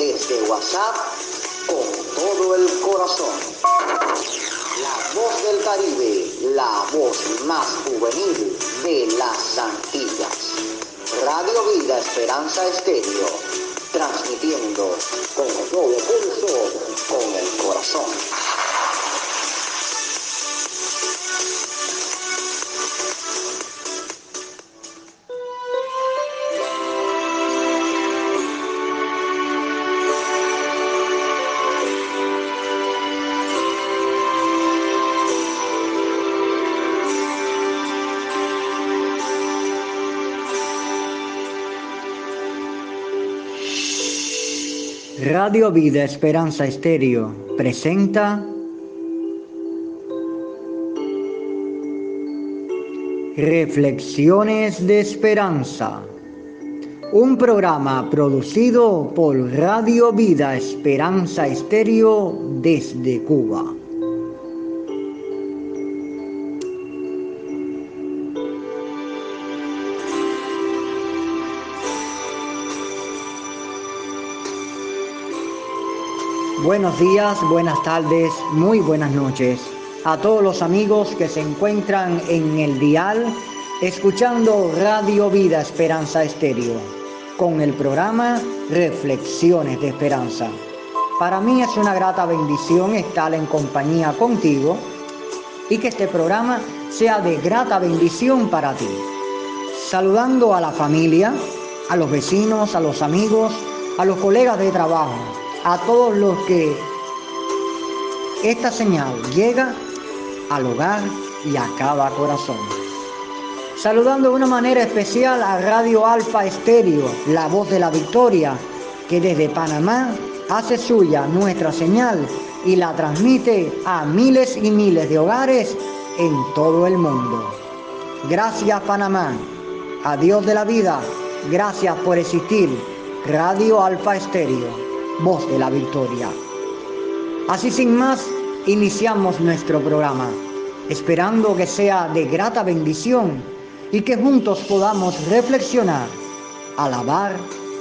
desde WhatsApp con todo el corazón. La voz del Caribe, la voz más juvenil de las Antillas. Radio Vida Esperanza Estéreo, transmitiendo con todo pulso, con el corazón. Radio Vida Esperanza Estéreo presenta Reflexiones de Esperanza, un programa producido por Radio Vida Esperanza Estéreo desde Cuba. Buenos días, buenas tardes, muy buenas noches a todos los amigos que se encuentran en el dial escuchando Radio Vida Esperanza Estéreo con el programa Reflexiones de Esperanza. Para mí es una grata bendición estar en compañía contigo y que este programa sea de grata bendición para ti. Saludando a la familia, a los vecinos, a los amigos, a los colegas de trabajo, a todos los que esta señal llega al hogar y a cada corazón. Saludando de una manera especial a Radio Alfa Estéreo, la voz de la victoria, que desde Panamá hace suya nuestra señal y la transmite a miles y miles de hogares en todo el mundo. Gracias Panamá, a Dios de la vida, gracias por existir. Radio Alfa Estéreo, voz de la victoria. Así sin más, iniciamos nuestro programa, esperando que sea de grata bendición y que juntos podamos reflexionar, alabar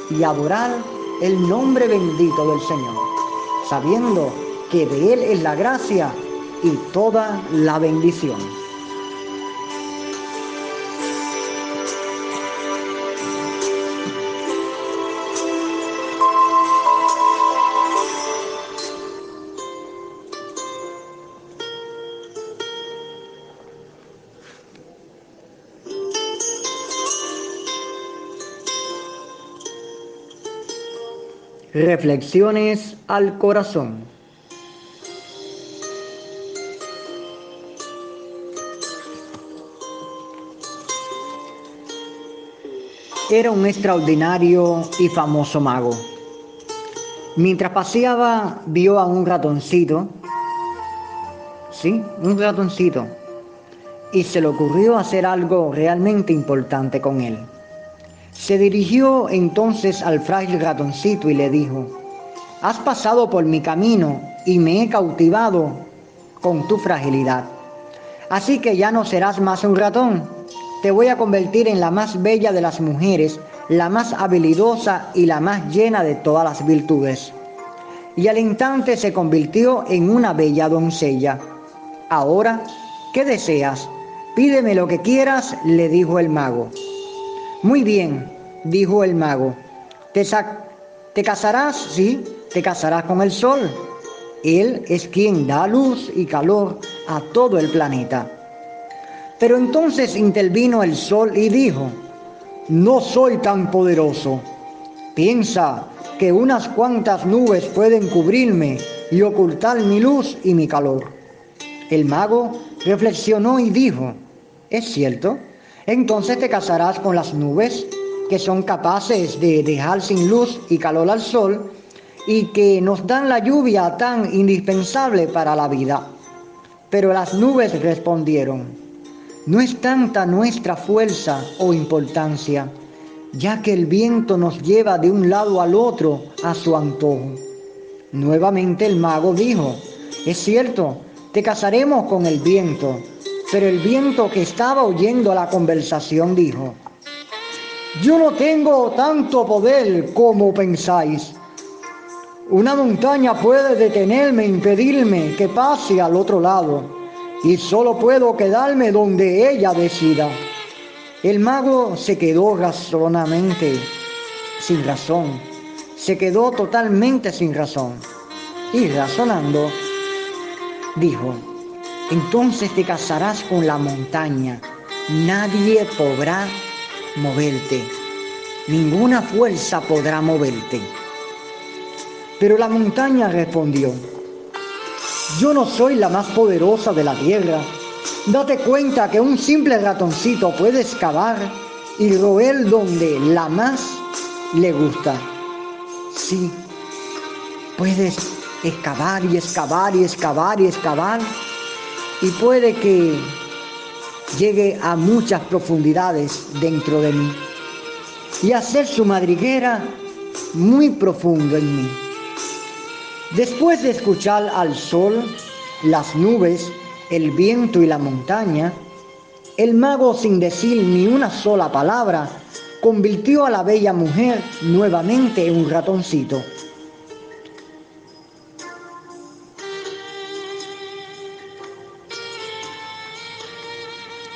y adorar el nombre bendito del Señor, sabiendo que de Él es la gracia y toda la bendición. Reflexiones al corazón. Era un extraordinario y famoso mago. Mientras paseaba, vio a un ratoncito. Sí, un ratoncito. Y se le ocurrió hacer algo realmente importante con él. Se dirigió entonces al frágil ratoncito y le dijo, Has pasado por mi camino y me he cautivado con tu fragilidad. Así que ya no serás más un ratón. Te voy a convertir en la más bella de las mujeres, la más habilidosa y la más llena de todas las virtudes. Y al instante se convirtió en una bella doncella. Ahora, ¿qué deseas? Pídeme lo que quieras, le dijo el mago. Muy bien, dijo el mago. Te, casarás, sí, te casarás con el sol. Él es quien da luz y calor a todo el planeta. Pero entonces intervino el sol y dijo, no soy tan poderoso. Piensa que unas cuantas nubes pueden cubrirme y ocultar mi luz y mi calor. El mago reflexionó y dijo, ¿es cierto? Entonces te casarás con las nubes que son capaces de dejar sin luz y calor al sol y que nos dan la lluvia tan indispensable para la vida. Pero las nubes respondieron, No es tanta nuestra fuerza o importancia, ya que el viento nos lleva de un lado al otro a su antojo. Nuevamente el mago dijo, es cierto, te casaremos con el viento, pero el viento que estaba oyendo la conversación dijo, yo no tengo tanto poder como pensáis. Una montaña puede detenerme, impedirme que pase al otro lado, y solo puedo quedarme donde ella decida. El mago se quedó razonamente sin razón, se quedó totalmente sin razón, y razonando, dijo, entonces te casarás con la montaña, nadie podrá moverte, ninguna fuerza podrá moverte. Pero la montaña respondió, yo no soy la más poderosa de la tierra. Date cuenta que un simple ratoncito puede excavar y roer donde la más le gusta. Sí, puedes excavar y excavar y excavar y excavar y puede que llegue a muchas profundidades dentro de mí y hacer su madriguera muy profundo en mí. Después de escuchar al sol, las nubes, el viento y la montaña, el mago sin decir ni una sola palabra convirtió a la bella mujer nuevamente en un ratoncito.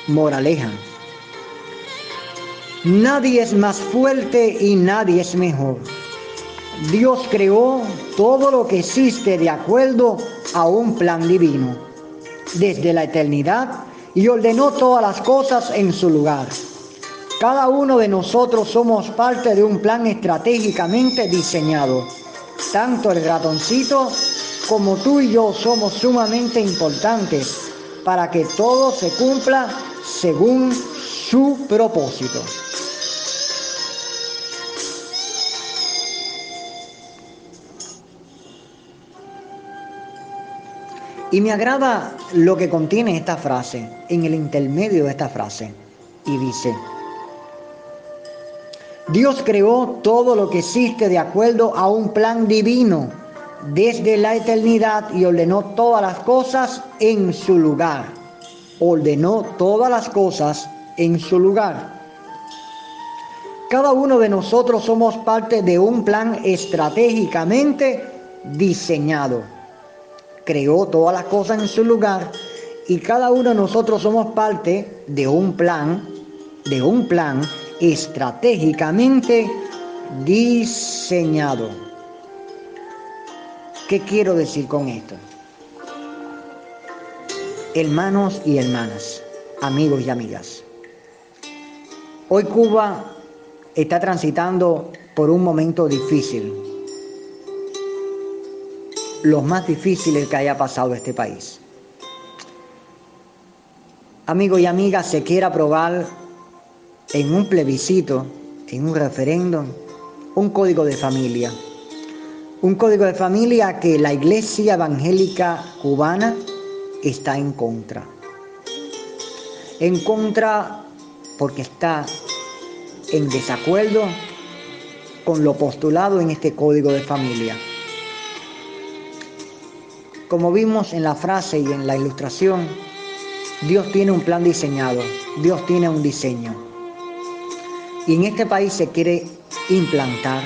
Moraleja. Nadie es más fuerte y nadie es mejor. Dios creó todo lo que existe de acuerdo a un plan divino, desde la eternidad, y ordenó todas las cosas en su lugar. Cada uno de nosotros somos parte de un plan estratégicamente diseñado. Tanto el ratoncito como tú y yo somos sumamente importantes para que todo se cumpla según su propósito. Y me agrada lo que contiene esta frase, en el intermedio de esta frase. Y dice, Dios creó todo lo que existe de acuerdo a un plan divino desde la eternidad y ordenó todas las cosas en su lugar ordenó todas las cosas en su lugar. Cada uno de nosotros somos parte de un plan estratégicamente diseñado. Creó todas las cosas en su lugar y cada uno de nosotros somos parte de un plan, de un plan estratégicamente diseñado. ¿Qué quiero decir con esto? Hermanos y hermanas, amigos y amigas. Hoy Cuba está transitando por un momento difícil, los más difíciles que haya pasado este país. Amigos y amigas, se quiere aprobar en un plebiscito, en un referéndum, un código de familia. Un código de familia que la Iglesia Evangélica Cubana está en contra. En contra porque está en desacuerdo con lo postulado en este código de familia. Como vimos en la frase y en la ilustración, Dios tiene un plan diseñado, Dios tiene un diseño. Y en este país se quiere implantar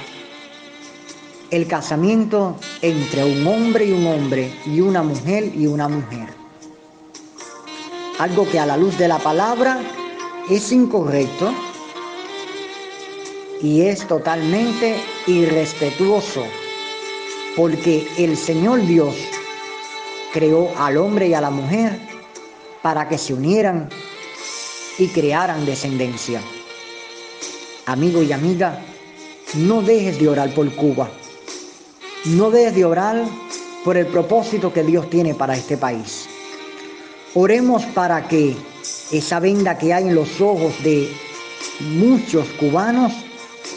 el casamiento entre un hombre y un hombre y una mujer y una mujer algo que a la luz de la palabra es incorrecto y es totalmente irrespetuoso, porque el Señor Dios creó al hombre y a la mujer para que se unieran y crearan descendencia. Amigo y amiga, no dejes de orar por Cuba. No dejes de orar por el propósito que Dios tiene para este país. Oremos para que esa venda que hay en los ojos de muchos cubanos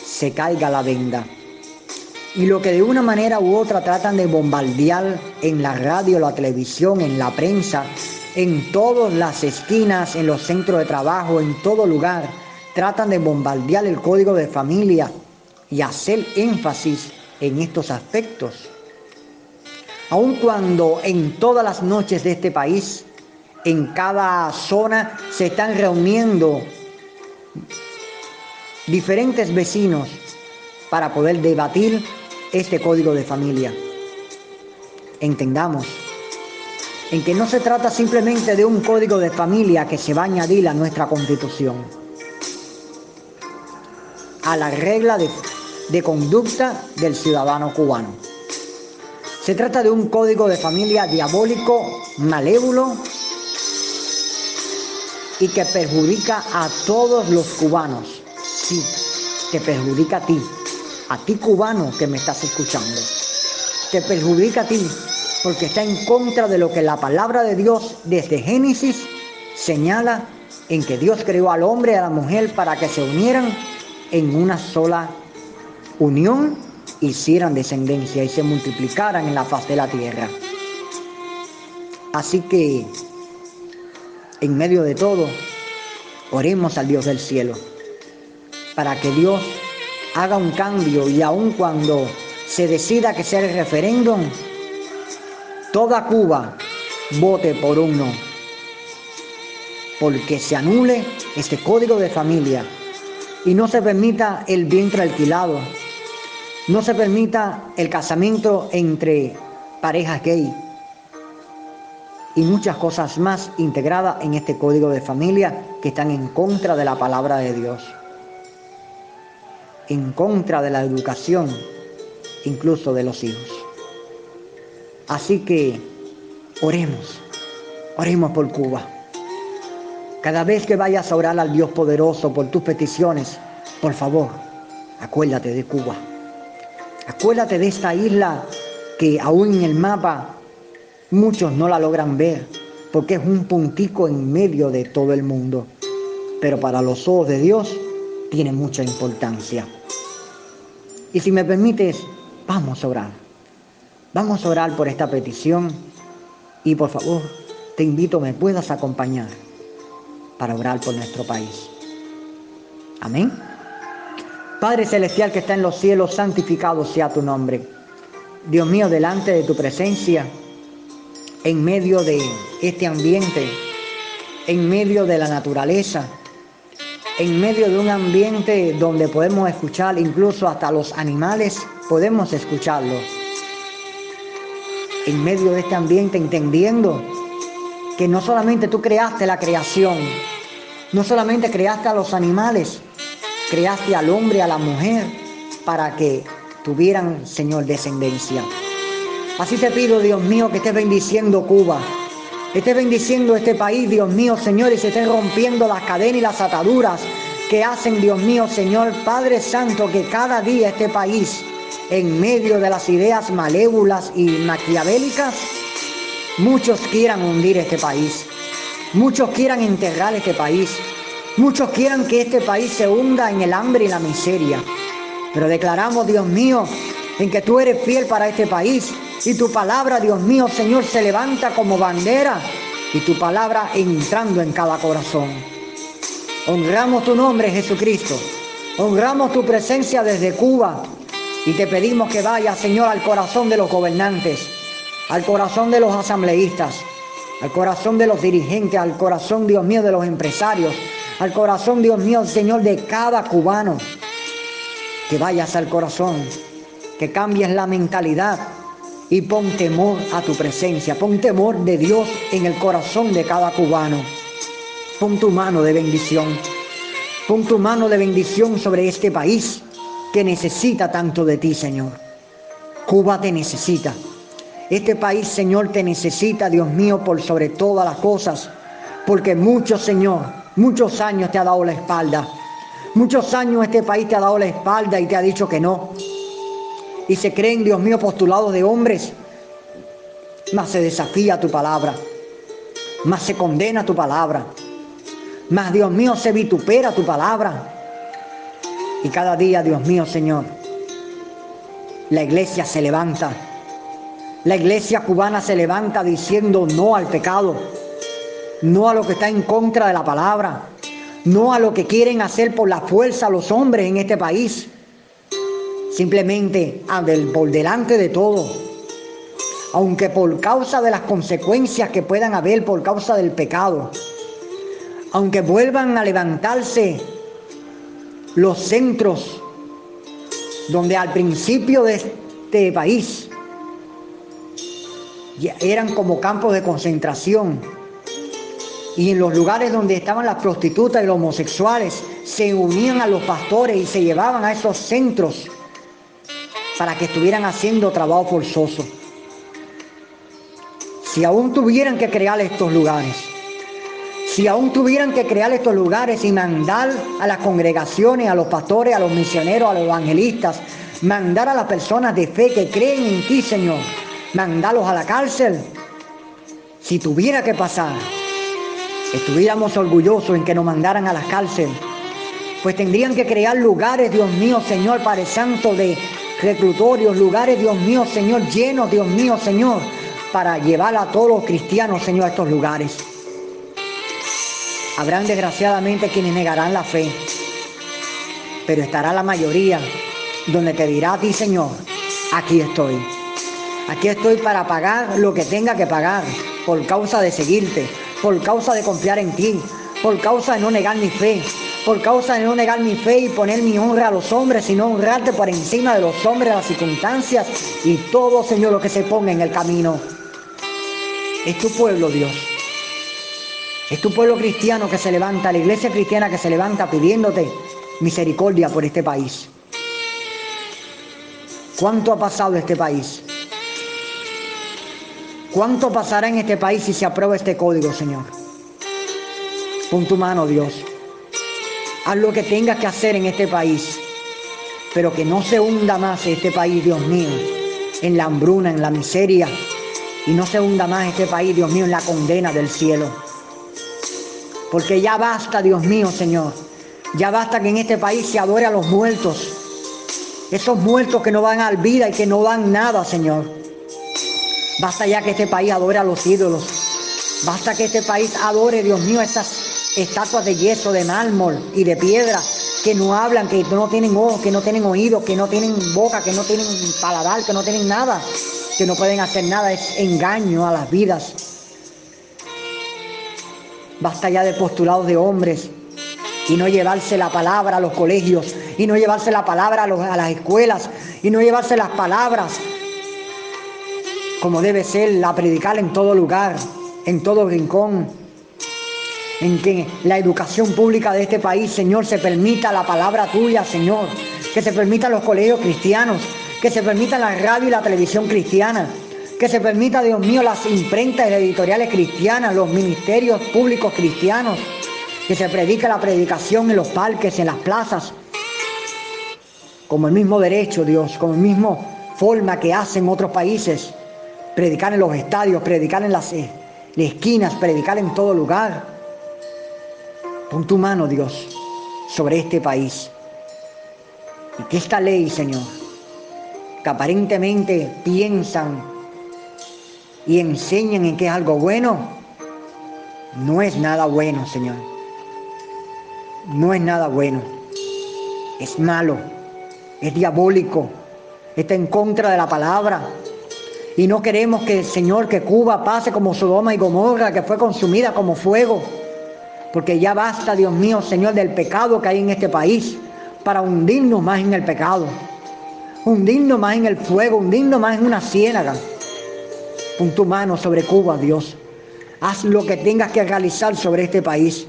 se caiga la venda. Y lo que de una manera u otra tratan de bombardear en la radio, la televisión, en la prensa, en todas las esquinas, en los centros de trabajo, en todo lugar, tratan de bombardear el código de familia y hacer énfasis en estos aspectos. Aun cuando en todas las noches de este país, en cada zona, se están reuniendo diferentes vecinos para poder debatir este código de familia. Entendamos en que no se trata simplemente de un código de familia que se va a añadir a nuestra constitución, a la regla de, de conducta del ciudadano cubano. Se trata de un código de familia diabólico, malévolo y que perjudica a todos los cubanos. Sí, te perjudica a ti, a ti cubano que me estás escuchando. Te perjudica a ti porque está en contra de lo que la palabra de Dios desde Génesis señala en que Dios creó al hombre y a la mujer para que se unieran en una sola unión, hicieran descendencia y se multiplicaran en la faz de la tierra. Así que, en medio de todo, oremos al Dios del cielo para que Dios haga un cambio y aun cuando se decida que sea el referéndum, toda Cuba vote por un no. Porque se anule este código de familia y no se permita el vientre alquilado, no se permita el casamiento entre parejas gay y muchas cosas más integradas en este código de familia que están en contra de la palabra de Dios, en contra de la educación, incluso de los hijos. Así que oremos, oremos por Cuba. Cada vez que vayas a orar al Dios poderoso por tus peticiones, por favor, acuérdate de Cuba. Acuérdate de esta isla que aún en el mapa muchos no la logran ver, porque es un puntico en medio de todo el mundo. Pero para los ojos de Dios tiene mucha importancia. Y si me permites, vamos a orar. Vamos a orar por esta petición y por favor, te invito a me puedas acompañar para orar por nuestro país. Amén. Padre Celestial que está en los cielos, santificado sea tu nombre. Dios mío, delante de tu presencia, en medio de este ambiente, en medio de la naturaleza, en medio de un ambiente donde podemos escuchar incluso hasta los animales, podemos escucharlos en medio de este ambiente, entendiendo que no solamente tú creaste la creación, no solamente creaste a los animales, creaste al hombre, a la mujer, para que tuvieran, Señor, descendencia. Así te pido, Dios mío, que estés bendiciendo Cuba, estés bendiciendo este país, Dios mío, Señor, y se estén rompiendo las cadenas y las ataduras que hacen, Dios mío, Señor, Padre Santo, que cada día este país en medio de las ideas malévolas y maquiavélicas, muchos quieran hundir este país, muchos quieran enterrar este país, muchos quieran que este país se hunda en el hambre y la miseria. Pero declaramos, Dios mío, en que tú eres fiel para este país y tu palabra, Dios mío, Señor, se levanta como bandera y tu palabra entrando en cada corazón. Honramos tu nombre, Jesucristo. Honramos tu presencia desde Cuba, y te pedimos que vaya, Señor, al corazón de los gobernantes, al corazón de los asambleístas, al corazón de los dirigentes, al corazón, Dios mío, de los empresarios, al corazón, Dios mío, Señor, de cada cubano. Que vayas al corazón, que cambies la mentalidad y pon temor a tu presencia, pon temor de Dios en el corazón de cada cubano. Pon tu mano de bendición, pon tu mano de bendición sobre este país que necesita tanto de ti, Señor. Cuba te necesita. Este país, Señor, te necesita, Dios mío, por sobre todas las cosas. Porque muchos, Señor, muchos años te ha dado la espalda. Muchos años este país te ha dado la espalda y te ha dicho que no. Y se creen, Dios mío, postulados de hombres. Más se desafía tu palabra. Más se condena tu palabra. Más, Dios mío, se vitupera tu palabra. Y cada día, Dios mío, Señor, la iglesia se levanta. La iglesia cubana se levanta diciendo no al pecado. no a lo que está en contra de la palabra, no a lo que quieren hacer por la fuerza los hombres en este país, simplemente por delante de todo, aunque por causa de las consecuencias que puedan haber por causa del pecado, aunque vuelvan a levantarse los centros donde al principio de este país eran como campos de concentración y en los lugares donde estaban las prostitutas y los homosexuales se unían a los pastores y se llevaban a esos centros para que estuvieran haciendo trabajo forzoso. Si aún tuvieran que crear estos lugares, si aún tuvieran que crear estos lugares y mandar a las congregaciones, a los pastores, a los misioneros, a los evangelistas, mandar a las personas de fe que creen en ti, Señor, mandarlos a la cárcel, si tuviera que pasar, estuviéramos orgullosos en que nos mandaran a la cárcel, pues tendrían que crear lugares, Dios mío, Señor, para el Santo, de reclutorios, lugares, Dios mío, Señor, llenos, Dios mío, Señor, para llevar a todos los cristianos, Señor, a estos lugares. Habrán desgraciadamente quienes negarán la fe, pero estará la mayoría donde te dirá a ti, Señor, aquí estoy. Aquí estoy para pagar lo que tenga que pagar por causa de seguirte, por causa de confiar en ti, por causa de no negar mi fe, por causa de no negar mi fe y poner mi honra a los hombres, sino honrarte por encima de los hombres, las circunstancias y todo, Señor, lo que se ponga en el camino. Es tu pueblo, Dios. Es tu pueblo cristiano que se levanta, la iglesia cristiana que se levanta pidiéndote misericordia por este país. ¿Cuánto ha pasado este país? ¿Cuánto pasará en este país si se aprueba este código, Señor? Pon tu mano, Dios. Haz lo que tengas que hacer en este país, pero que no se hunda más este país, Dios mío, en la hambruna, en la miseria, y no se hunda más este país, Dios mío, en la condena del cielo. Porque ya basta, Dios mío, Señor. Ya basta que en este país se adore a los muertos. Esos muertos que no van al vida y que no dan nada, Señor. Basta ya que este país adore a los ídolos. Basta que este país adore, Dios mío, estas estatuas de yeso, de mármol y de piedra que no hablan, que no tienen ojos, que no tienen oídos, que no tienen boca, que no tienen paladar, que no tienen nada, que no pueden hacer nada. Es engaño a las vidas. Basta ya de postulados de hombres y no llevarse la palabra a los colegios y no llevarse la palabra a, las escuelas y no llevarse las palabras como debe ser, la predicar en todo lugar, en todo rincón, en que la educación pública de este país, Señor, se permita la palabra tuya, Señor, que se permita los colegios cristianos, que se permita la radio y la televisión cristiana, que se permita, Dios mío, las imprentas editoriales cristianas, los ministerios públicos cristianos, que se predique la predicación en los parques, en las plazas, como el mismo derecho, Dios, como el mismo forma que hacen otros países, predicar en los estadios, predicar en las, eh, esquinas, predicar en todo lugar. Pon tu mano, Dios, sobre este país. Y que esta ley, Señor, que aparentemente piensan y enseñan en que es algo bueno, no es nada bueno, Señor. No es nada bueno. Es malo, es diabólico, está en contra de la palabra. Y no queremos que, Señor, que Cuba pase como Sodoma y Gomorra, que fue consumida como fuego. Porque ya basta, Dios mío, Señor, del pecado que hay en este país, para hundirnos más en el pecado, hundirnos más en el fuego, hundirnos más en una ciénaga. Pon tu mano sobre Cuba, Dios. Haz lo que tengas que realizar sobre este país.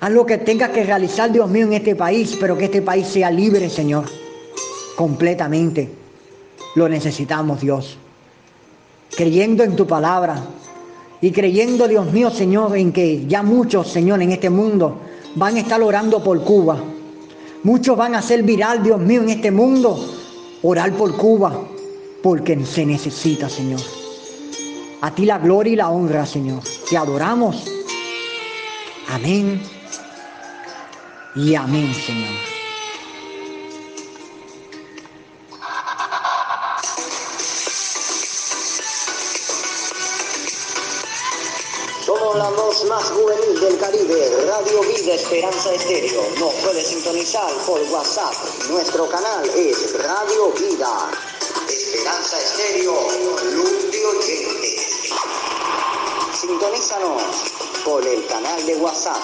Haz lo que tengas que realizar, Dios mío, en este país, pero que este país sea libre, Señor. Completamente. Lo necesitamos, Dios. Creyendo en tu palabra y creyendo, Dios mío, Señor, en que ya muchos, Señor, en este mundo van a estar orando por Cuba. Muchos van a ser viral, Dios mío, en este mundo, orar por Cuba porque se necesita, Señor. A ti la gloria y la honra, Señor. Te adoramos. Amén. Y amén, Señor. Vida Esperanza Estéreo. Nos puede sintonizar por WhatsApp. Nuestro canal es Radio Vida Esperanza Estéreo, Luz de Oyente. Sintonízanos por el canal de WhatsApp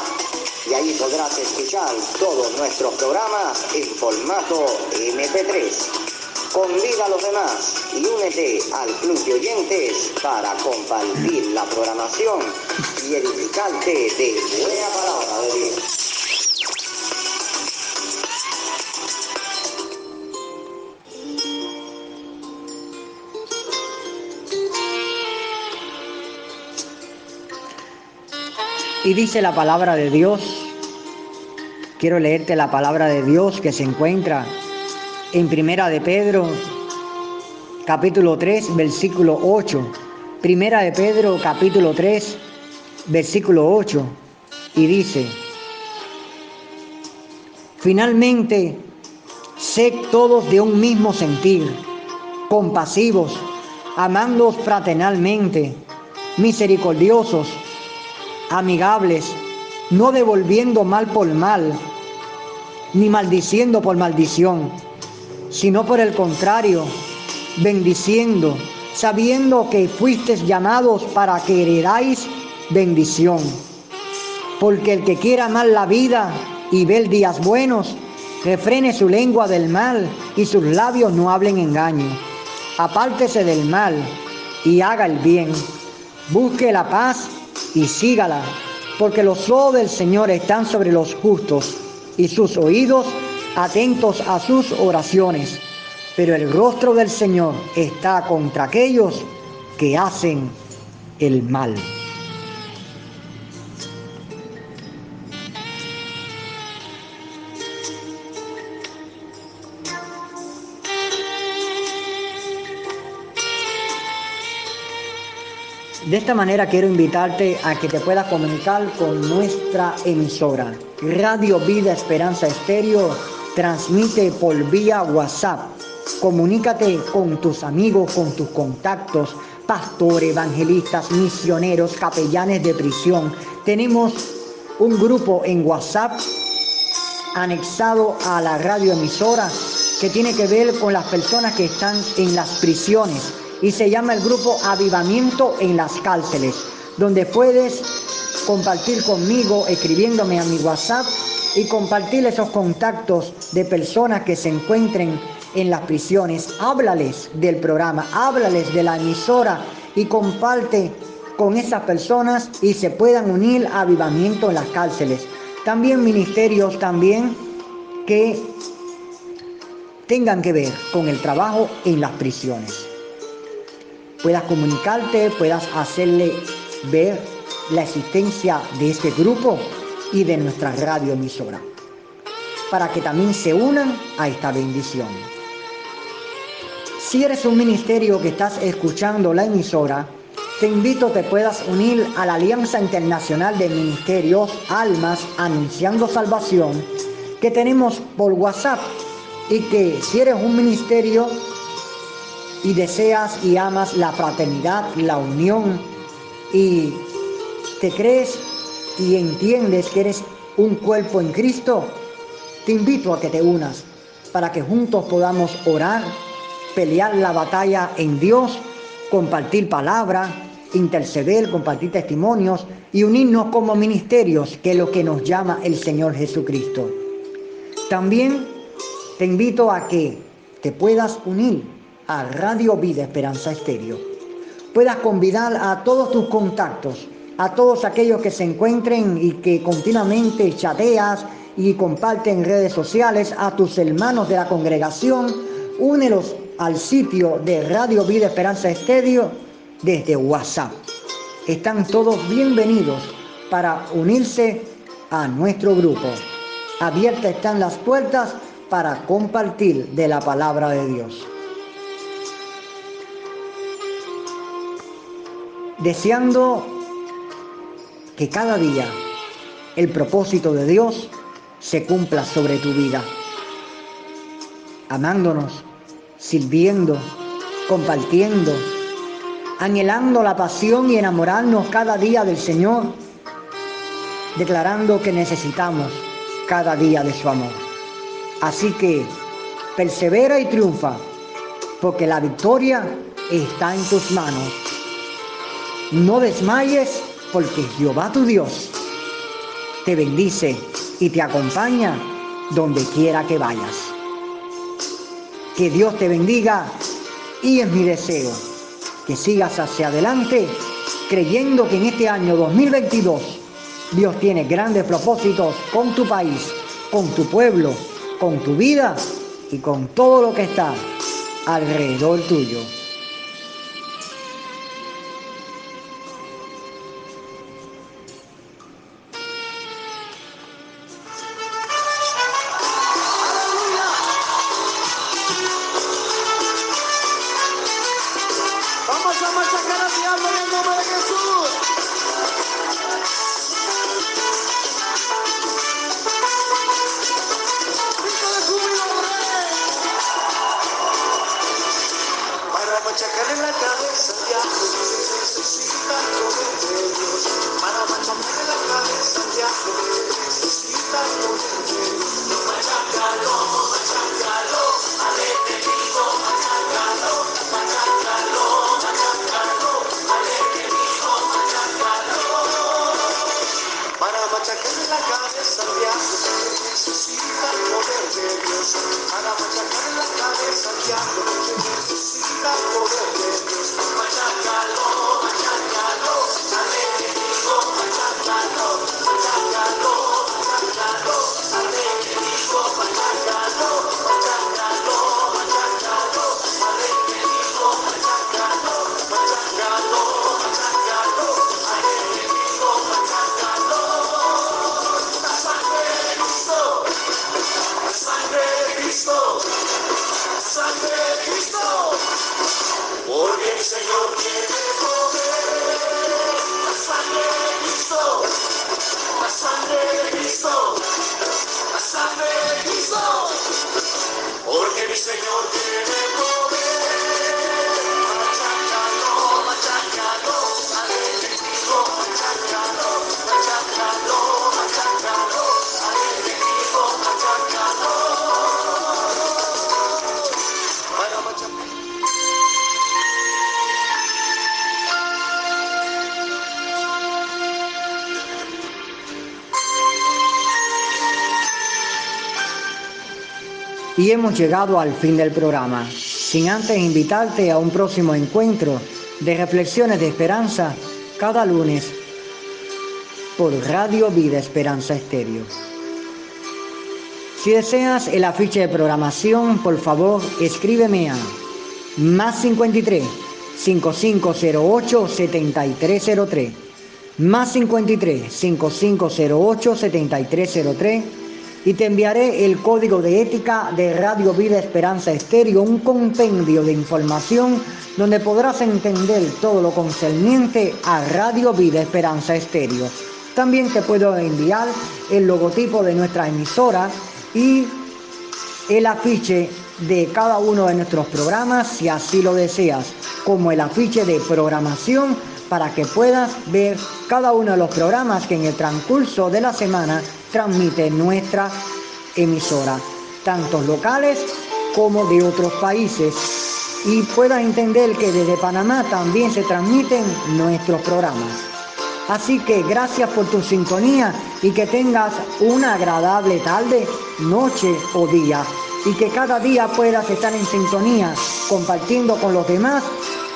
y ahí podrás escuchar todos nuestros programas en formato MP3 Convida a los demás y únete al club de oyentes para compartir la programación y edificarte de buena palabra de Dios. Y dice la palabra de Dios, quiero leerte la palabra de Dios que se encuentra en Primera de Pedro, capítulo 3, versículo 8. Primera de Pedro, capítulo 3, versículo 8. Y dice, finalmente, sé todos de un mismo sentir, compasivos, amándoos fraternalmente, misericordiosos, amigables, no devolviendo mal por mal, ni maldiciendo por maldición sino por el contrario, bendiciendo, sabiendo que fuisteis llamados para que heredáis bendición. Porque el que quiera amar la vida y ver días buenos, refrene su lengua del mal y sus labios no hablen engaño. Apártese del mal y haga el bien. Busque la paz y sígala, porque los ojos del Señor están sobre los justos y sus oídos atentos a sus oraciones, pero el rostro del Señor está contra aquellos que hacen el mal. De esta manera quiero invitarte a que te puedas comunicar con nuestra emisora, Radio Vida Esperanza Estéreo transmite por vía WhatsApp. Comunícate con tus amigos, con tus contactos, pastores, evangelistas, misioneros, capellanes de prisión. Tenemos un grupo en WhatsApp anexado a la radioemisora que tiene que ver con las personas que están en las prisiones y se llama el grupo Avivamiento en las cárceles, donde puedes compartir conmigo escribiéndome a mi WhatsApp y compartir esos contactos de personas que se encuentren en las prisiones. Háblales del programa, háblales de la emisora y comparte con esas personas y se puedan unir a avivamiento en las cárceles. También ministerios también que tengan que ver con el trabajo en las prisiones. Puedas comunicarte, puedas hacerle ver la existencia de este grupo y de nuestra radioemisora, para que también se unan a esta bendición. Si eres un ministerio que estás escuchando la emisora, te invito a que puedas unir a la Alianza Internacional de Ministerios Almas Anunciando Salvación que tenemos por WhatsApp y que si eres un ministerio y deseas y amas la fraternidad, la unión y te crees y entiendes que eres un cuerpo en Cristo, te invito a que te unas para que juntos podamos orar, pelear la batalla en Dios, compartir palabra, interceder, compartir testimonios y unirnos como ministerios, que es lo que nos llama el Señor Jesucristo. También te invito a que te puedas unir a Radio Vida Esperanza Estéreo. Puedas convidar a todos tus contactos a todos aquellos que se encuentren y que continuamente chateas y comparten redes sociales, a tus hermanos de la congregación, únelos al sitio de Radio Vida Esperanza Estadio desde WhatsApp. Están todos bienvenidos para unirse a nuestro grupo. Abiertas están las puertas para compartir de la palabra de Dios. Deseando que cada día el propósito de Dios se cumpla sobre tu vida. Amándonos, sirviendo, compartiendo, anhelando la pasión y enamorarnos cada día del Señor declarando que necesitamos cada día de su amor. Así que persevera y triunfa, porque la victoria está en tus manos. No desmayes, porque Jehová tu Dios te bendice y te acompaña donde quiera que vayas. Que Dios te bendiga y es mi deseo que sigas hacia adelante creyendo que en este año 2022 Dios tiene grandes propósitos con tu país, con tu pueblo, con tu vida y con todo lo que está alrededor tuyo. Y hemos llegado al fin del programa, sin antes invitarte a un próximo encuentro de reflexiones de esperanza cada lunes por Radio Vida Esperanza Estéreo. Si deseas el afiche de programación, por favor escríbeme a más 53 5508 7303 más 53 5508 7303 y te enviaré el código de ética de Radio Vida Esperanza Estéreo, un compendio de información donde podrás entender todo lo concerniente a Radio Vida Esperanza Estéreo. También te puedo enviar el logotipo de nuestra emisora y el afiche de cada uno de nuestros programas si así lo deseas, como el afiche de programación para que puedas ver cada uno de los programas que en el transcurso de la semana transmite nuestra emisora, tanto locales como de otros países. Y puedas entender que desde Panamá también se transmiten nuestros programas. Así que gracias por tu sintonía y que tengas una agradable tarde, noche o día. Y que cada día puedas estar en sintonía compartiendo con los demás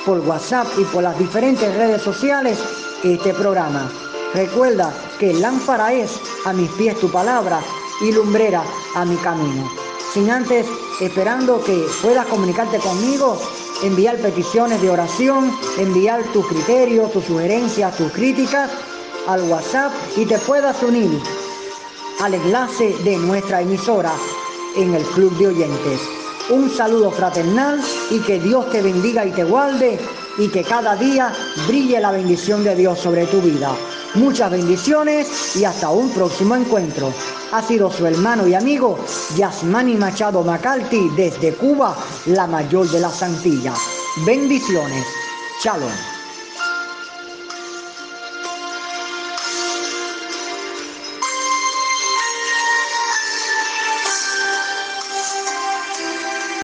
por WhatsApp y por las diferentes redes sociales este programa. Recuerda que lámpara es a mis pies tu palabra y lumbrera a mi camino. Sin antes, esperando que puedas comunicarte conmigo, enviar peticiones de oración, enviar tus criterios, tus sugerencias, tus críticas al WhatsApp y te puedas unir al enlace de nuestra emisora en el Club de Oyentes. Un saludo fraternal y que Dios te bendiga y te guarde y que cada día brille la bendición de Dios sobre tu vida. Muchas bendiciones y hasta un próximo encuentro. Ha sido su hermano y amigo Yasmani Machado Macalti desde Cuba, la mayor de las Antillas. Bendiciones. Shalom.